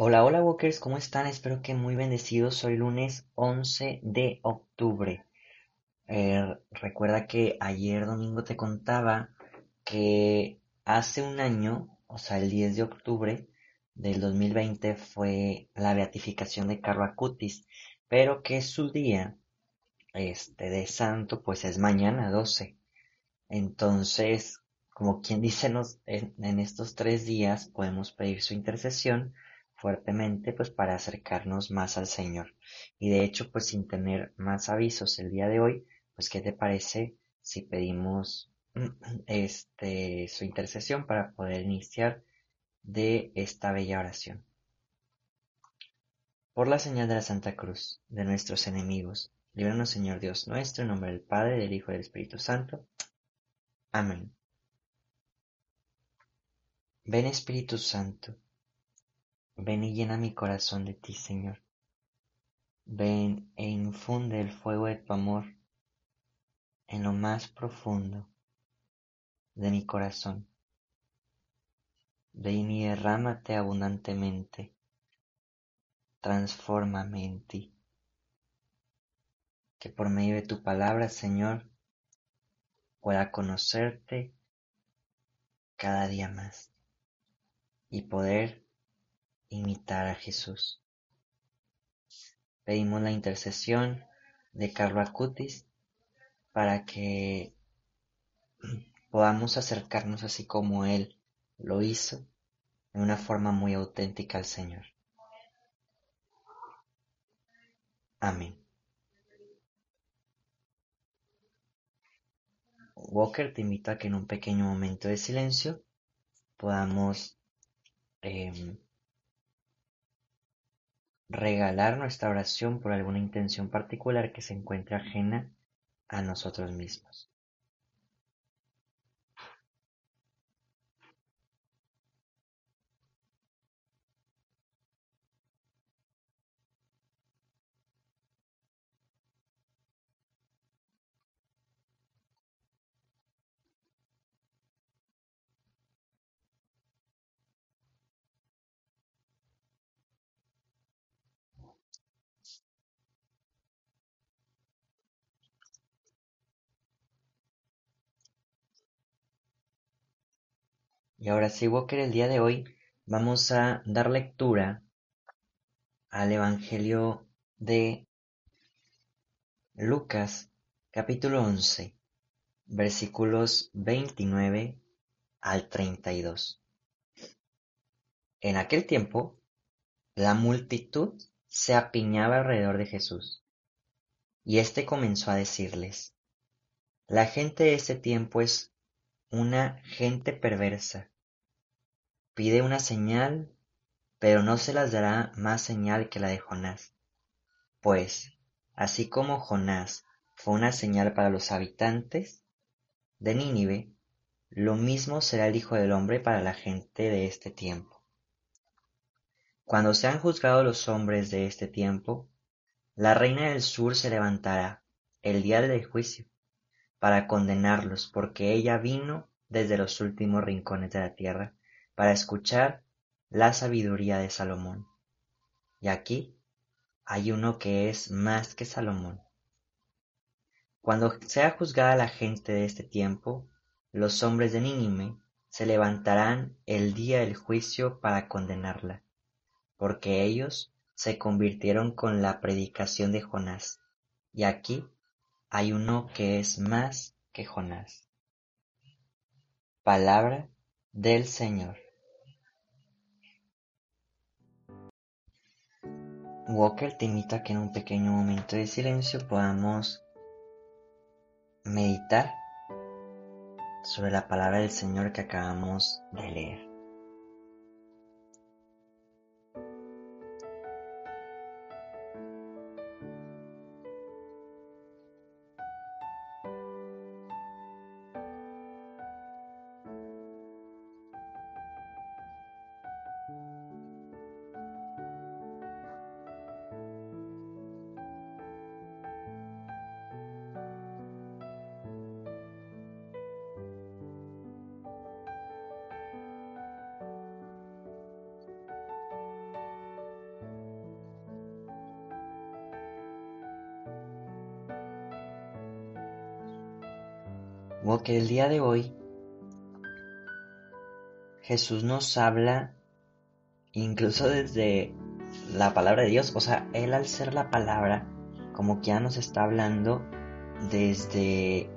Hola, hola Walkers, ¿cómo están? Espero que muy bendecidos. Hoy lunes 11 de octubre. Eh, recuerda que ayer domingo te contaba que hace un año, o sea, el 10 de octubre del 2020 fue la beatificación de Carlo Acutis, pero que su día este, de santo pues es mañana 12. Entonces, como quien dice, nos, en estos tres días podemos pedir su intercesión fuertemente pues para acercarnos más al Señor. Y de hecho pues sin tener más avisos el día de hoy, pues ¿qué te parece si pedimos este su intercesión para poder iniciar de esta bella oración? Por la señal de la Santa Cruz, de nuestros enemigos, líbranos Señor Dios nuestro, en nombre del Padre, del Hijo y del Espíritu Santo. Amén. Ven Espíritu Santo Ven y llena mi corazón de ti, Señor. Ven e infunde el fuego de tu amor en lo más profundo de mi corazón. Ven y derrámate abundantemente. Transfórmame en ti. Que por medio de tu palabra, Señor, pueda conocerte cada día más y poder imitar a Jesús. Pedimos la intercesión de Carlo Acutis para que podamos acercarnos así como Él lo hizo, de una forma muy auténtica al Señor. Amén. Walker te invito a que en un pequeño momento de silencio podamos em, regalar nuestra oración por alguna intención particular que se encuentre ajena a nosotros mismos. Y ahora sí, Walker, el día de hoy vamos a dar lectura al Evangelio de Lucas, capítulo 11, versículos 29 al 32. En aquel tiempo, la multitud se apiñaba alrededor de Jesús, y éste comenzó a decirles, La gente de ese tiempo es una gente perversa. Pide una señal, pero no se las dará más señal que la de Jonás. Pues, así como Jonás fue una señal para los habitantes de Nínive, lo mismo será el Hijo del Hombre para la gente de este tiempo. Cuando sean juzgados los hombres de este tiempo, la reina del sur se levantará el día del juicio para condenarlos, porque ella vino desde los últimos rincones de la tierra para escuchar la sabiduría de Salomón. Y aquí hay uno que es más que Salomón. Cuando sea juzgada la gente de este tiempo, los hombres de Nínive se levantarán el día del juicio para condenarla, porque ellos se convirtieron con la predicación de Jonás, y aquí hay uno que es más que Jonás. Palabra del Señor. Walker te invita a que en un pequeño momento de silencio podamos meditar sobre la palabra del Señor que acabamos de leer. Walker, el día de hoy Jesús nos habla incluso desde la palabra de Dios, o sea, Él al ser la palabra, como que ya nos está hablando desde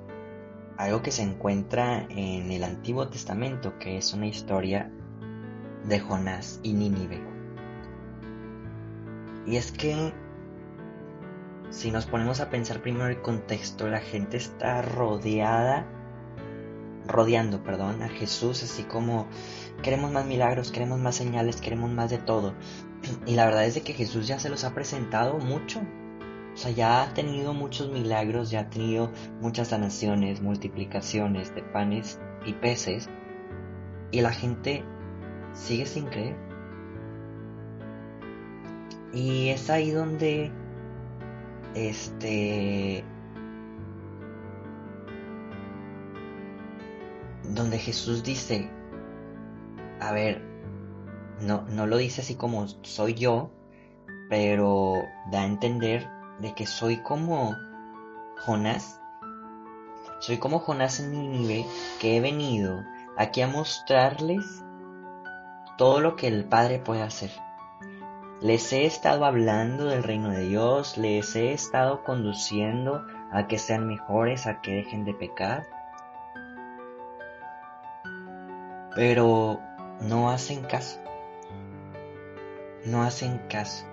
algo que se encuentra en el Antiguo Testamento, que es una historia de Jonás y Nínive. Y es que si nos ponemos a pensar primero el contexto, la gente está rodeada, rodeando, perdón, a Jesús, así como queremos más milagros, queremos más señales, queremos más de todo. Y la verdad es de que Jesús ya se los ha presentado mucho. O sea, ya ha tenido muchos milagros, ya ha tenido muchas sanaciones, multiplicaciones de panes y peces. Y la gente sigue sin creer. Y es ahí donde este donde Jesús dice, a ver, no, no lo dice así como soy yo, pero da a entender de que soy como Jonás. Soy como Jonás en que he venido aquí a mostrarles todo lo que el Padre puede hacer. Les he estado hablando del reino de Dios, les he estado conduciendo a que sean mejores, a que dejen de pecar. Pero no hacen caso. No hacen caso.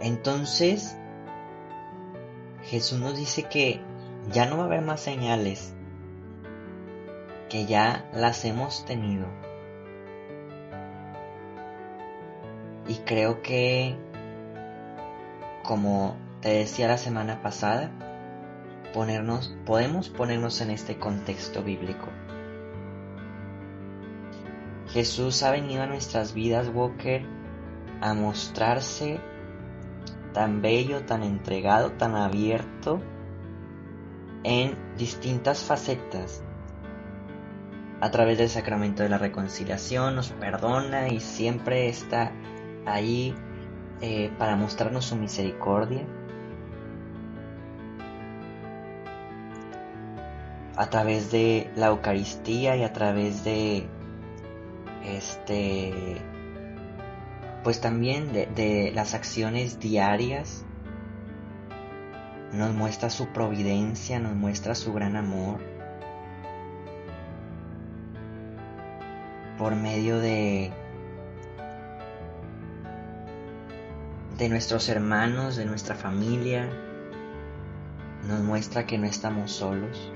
Entonces, Jesús nos dice que ya no va a haber más señales, que ya las hemos tenido. Y creo que, como te decía la semana pasada, ponernos, podemos ponernos en este contexto bíblico. Jesús ha venido a nuestras vidas, Walker, a mostrarse tan bello, tan entregado, tan abierto en distintas facetas. A través del sacramento de la reconciliación nos perdona y siempre está ahí eh, para mostrarnos su misericordia. A través de la Eucaristía y a través de este pues también de, las acciones diarias nos muestra su providencia, nos muestra su gran amor por medio de de nuestros hermanos, de nuestra familia, nos muestra que no estamos solos.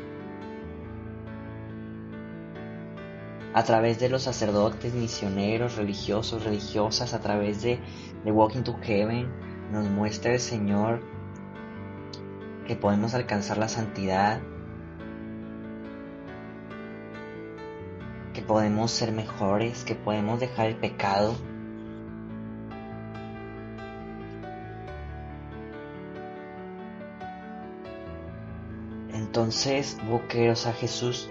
A través de los sacerdotes, misioneros, religiosos, religiosas, a través de, The Walking to Heaven, nos muestra el Señor que podemos alcanzar la santidad, que podemos ser mejores, que podemos dejar el pecado. Entonces, boqueros a Jesús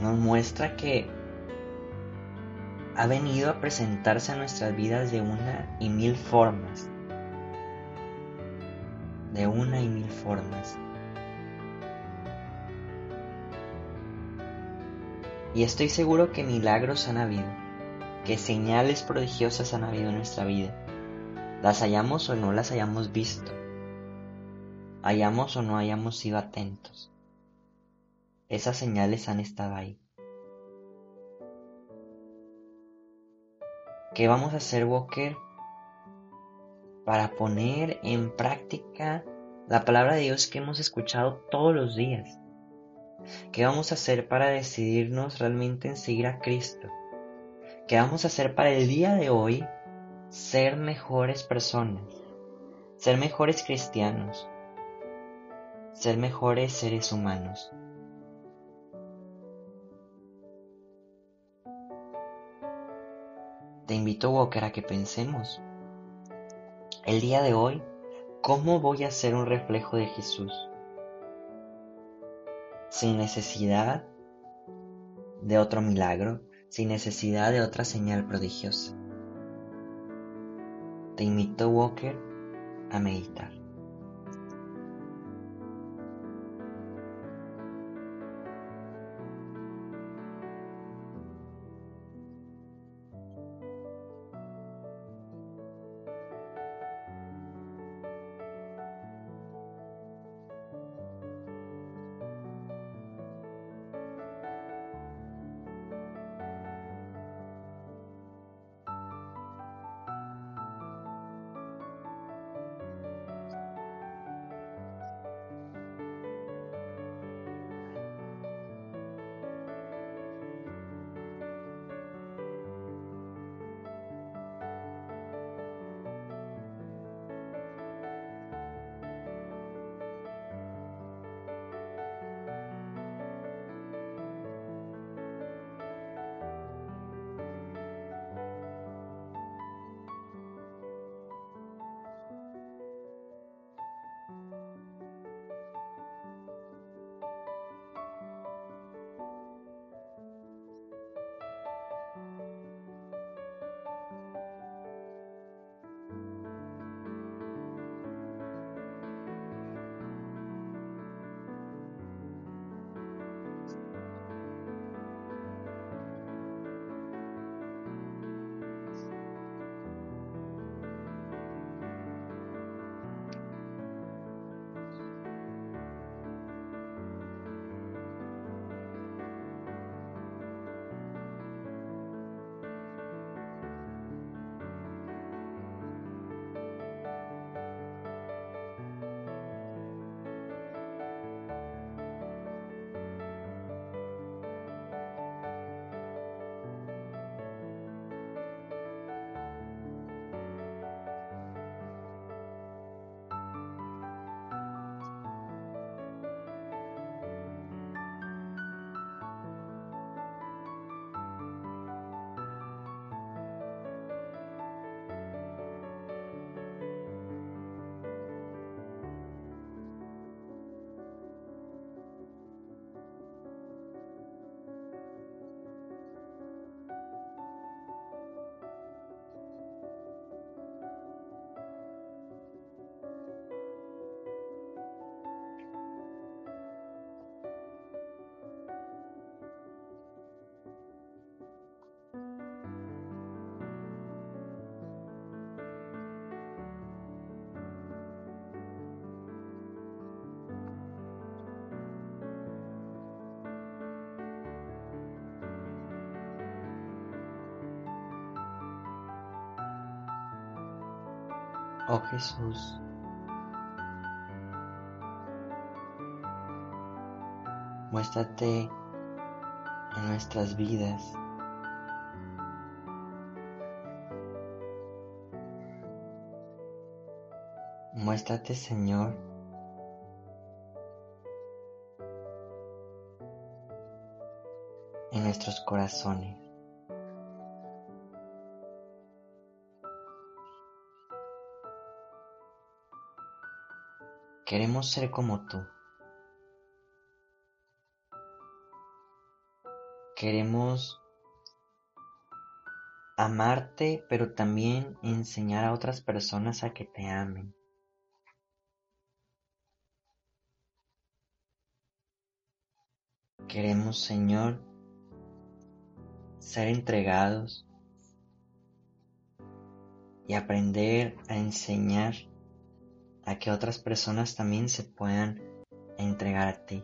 nos muestra que ha venido a presentarse a nuestras vidas de una y mil formas. De una y mil formas. Y estoy seguro que milagros han habido, que señales prodigiosas han habido en nuestra vida. Las hayamos o no las hayamos visto. Hayamos o no hayamos sido atentos. Esas señales han estado ahí. ¿Qué vamos a hacer, Walker? Para poner en práctica la palabra de Dios que hemos escuchado todos los días. ¿Qué vamos a hacer para decidirnos realmente en seguir a Cristo? ¿Qué vamos a hacer para el día de hoy ser mejores personas? Ser mejores cristianos. Ser mejores seres humanos. Te invito, Walker, a que pensemos el día de hoy, ¿cómo voy a ser un reflejo de Jesús? Sin necesidad de otro milagro, sin necesidad de otra señal prodigiosa. Te invito, Walker, a meditar. Oh Jesús, muéstrate en nuestras vidas. Muéstrate, Señor, en nuestros corazones. Queremos ser como tú. Queremos amarte, pero también enseñar a otras personas a que te amen. Queremos, Señor, ser entregados y aprender a enseñar a que otras personas también se puedan entregar a ti.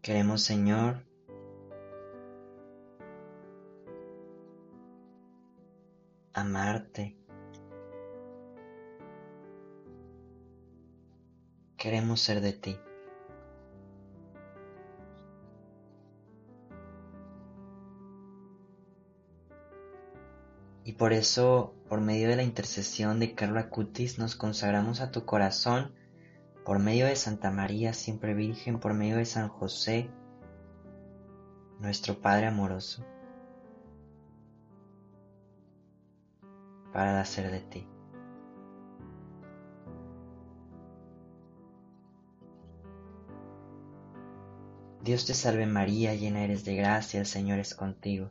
Queremos, Señor, amarte. Queremos ser de ti. Y por eso, por medio de la intercesión de Carla Cutis, nos consagramos a tu corazón, por medio de Santa María, siempre Virgen, por medio de San José, nuestro Padre amoroso, para hacer de ti. Dios te salve María, llena eres de gracia, el Señor es contigo.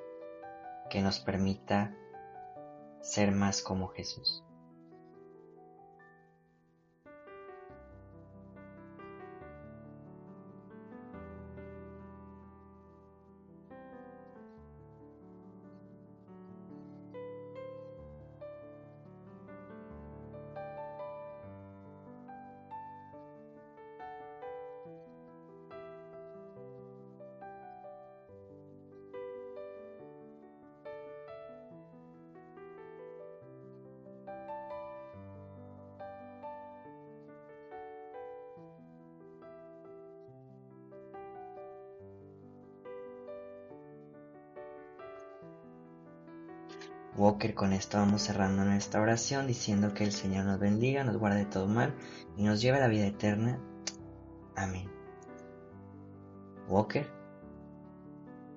que nos permita ser más como Jesús. Walker, con esto vamos cerrando nuestra oración diciendo que el Señor nos bendiga, nos guarde de todo mal y nos lleve a la vida eterna. Amén. Walker,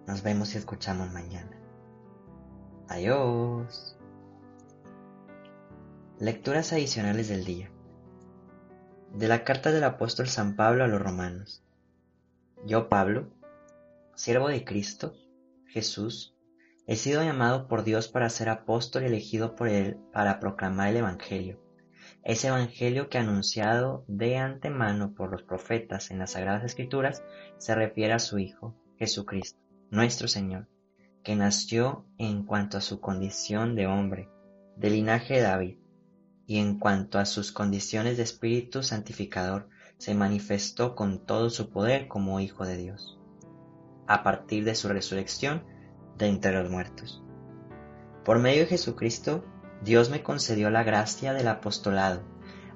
nos vemos y escuchamos mañana. Adiós. Lecturas adicionales del día. De la carta del apóstol San Pablo a los romanos. Yo, Pablo, siervo de Cristo, Jesús, He sido llamado por Dios para ser apóstol y elegido por Él para proclamar el Evangelio. Ese Evangelio que anunciado de antemano por los profetas en las Sagradas Escrituras se refiere a su Hijo, Jesucristo, nuestro Señor, que nació en cuanto a su condición de hombre, de linaje de David, y en cuanto a sus condiciones de espíritu santificador, se manifestó con todo su poder como Hijo de Dios. A partir de su resurrección, de entre los muertos. Por medio de Jesucristo, Dios me concedió la gracia del apostolado,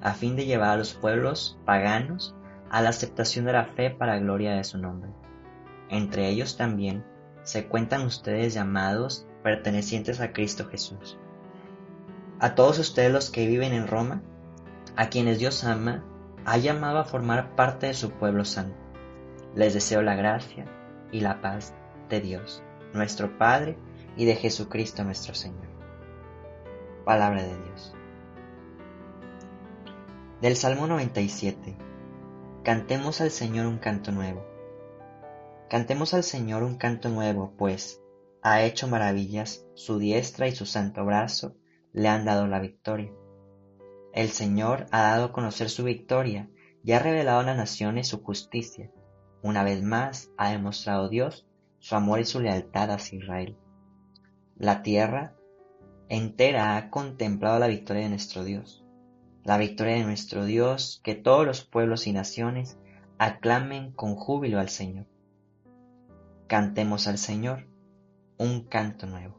a fin de llevar a los pueblos paganos a la aceptación de la fe para gloria de su nombre. Entre ellos también se cuentan ustedes llamados pertenecientes a Cristo Jesús. A todos ustedes los que viven en Roma, a quienes Dios ama, ha llamado a formar parte de su pueblo santo. Les deseo la gracia y la paz de Dios nuestro Padre y de Jesucristo nuestro Señor. Palabra de Dios. Del Salmo 97. Cantemos al Señor un canto nuevo. Cantemos al Señor un canto nuevo, pues ha hecho maravillas, su diestra y su santo brazo le han dado la victoria. El Señor ha dado a conocer su victoria y ha revelado a las naciones su justicia. Una vez más ha demostrado Dios su amor y su lealtad hacia Israel. La tierra entera ha contemplado la victoria de nuestro Dios. La victoria de nuestro Dios, que todos los pueblos y naciones aclamen con júbilo al Señor. Cantemos al Señor un canto nuevo.